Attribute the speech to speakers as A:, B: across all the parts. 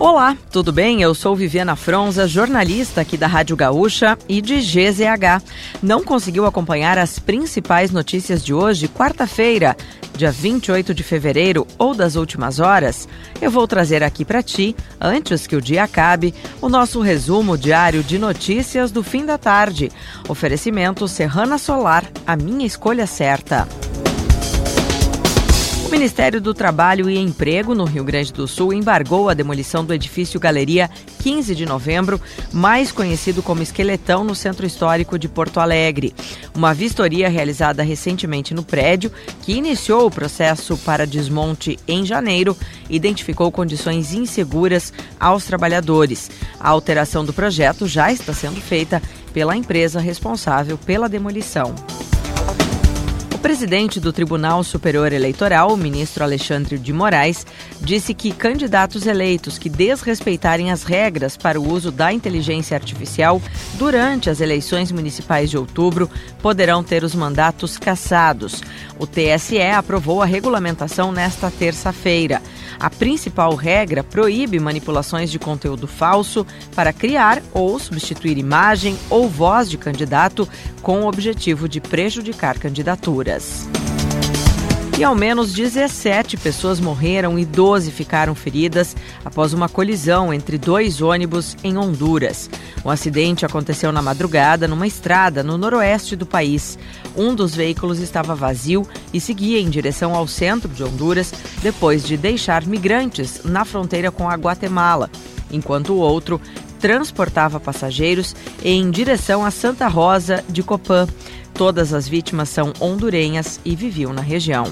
A: Olá, tudo bem? Eu sou Viviana Fronza, jornalista aqui da Rádio Gaúcha e de GZH. Não conseguiu acompanhar as principais notícias de hoje, quarta-feira, dia 28 de fevereiro ou das últimas horas? Eu vou trazer aqui para ti, antes que o dia acabe, o nosso resumo diário de notícias do fim da tarde. Oferecimento Serrana Solar, a minha escolha certa. O Ministério do Trabalho e Emprego, no Rio Grande do Sul, embargou a demolição do edifício Galeria 15 de novembro, mais conhecido como Esqueletão, no Centro Histórico de Porto Alegre. Uma vistoria realizada recentemente no prédio, que iniciou o processo para desmonte em janeiro, identificou condições inseguras aos trabalhadores. A alteração do projeto já está sendo feita pela empresa responsável pela demolição. O presidente do Tribunal Superior Eleitoral, o ministro Alexandre de Moraes, disse que candidatos eleitos que desrespeitarem as regras para o uso da inteligência artificial durante as eleições municipais de outubro poderão ter os mandatos cassados. O TSE aprovou a regulamentação nesta terça-feira. A principal regra proíbe manipulações de conteúdo falso para criar ou substituir imagem ou voz de candidato com o objetivo de prejudicar candidaturas. E ao menos 17 pessoas morreram e 12 ficaram feridas após uma colisão entre dois ônibus em Honduras. O acidente aconteceu na madrugada numa estrada no noroeste do país. Um dos veículos estava vazio e seguia em direção ao centro de Honduras depois de deixar migrantes na fronteira com a Guatemala, enquanto o outro transportava passageiros em direção a Santa Rosa de Copã. Todas as vítimas são hondurenhas e viviam na região.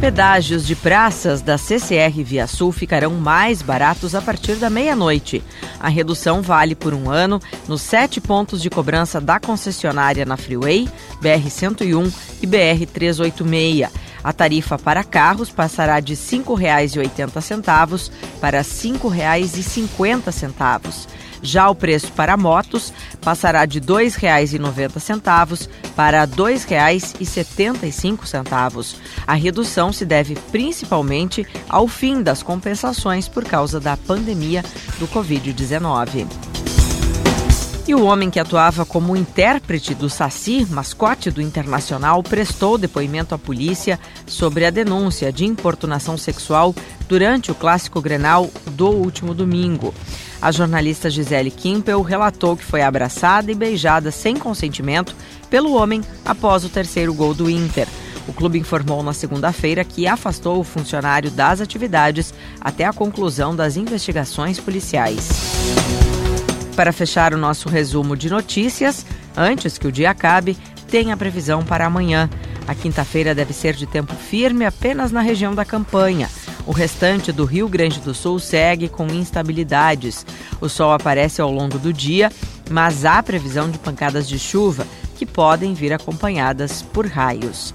A: Pedágios de praças da CCR Via Sul ficarão mais baratos a partir da meia-noite. A redução vale por um ano nos sete pontos de cobrança da concessionária na Freeway, BR-101 e BR-386. A tarifa para carros passará de R$ 5,80 para R$ 5,50. Já o preço para motos passará de R$ 2,90 para R$ 2,75. A redução se deve principalmente ao fim das compensações por causa da pandemia do Covid-19. E o homem que atuava como intérprete do Saci, mascote do Internacional, prestou depoimento à polícia sobre a denúncia de importunação sexual durante o clássico Grenal do último domingo. A jornalista Gisele Kimpel relatou que foi abraçada e beijada sem consentimento pelo homem após o terceiro gol do Inter. O clube informou na segunda-feira que afastou o funcionário das atividades até a conclusão das investigações policiais. Para fechar o nosso resumo de notícias, antes que o dia acabe, tem a previsão para amanhã. A quinta-feira deve ser de tempo firme apenas na região da campanha. O restante do Rio Grande do Sul segue com instabilidades. O sol aparece ao longo do dia, mas há previsão de pancadas de chuva que podem vir acompanhadas por raios.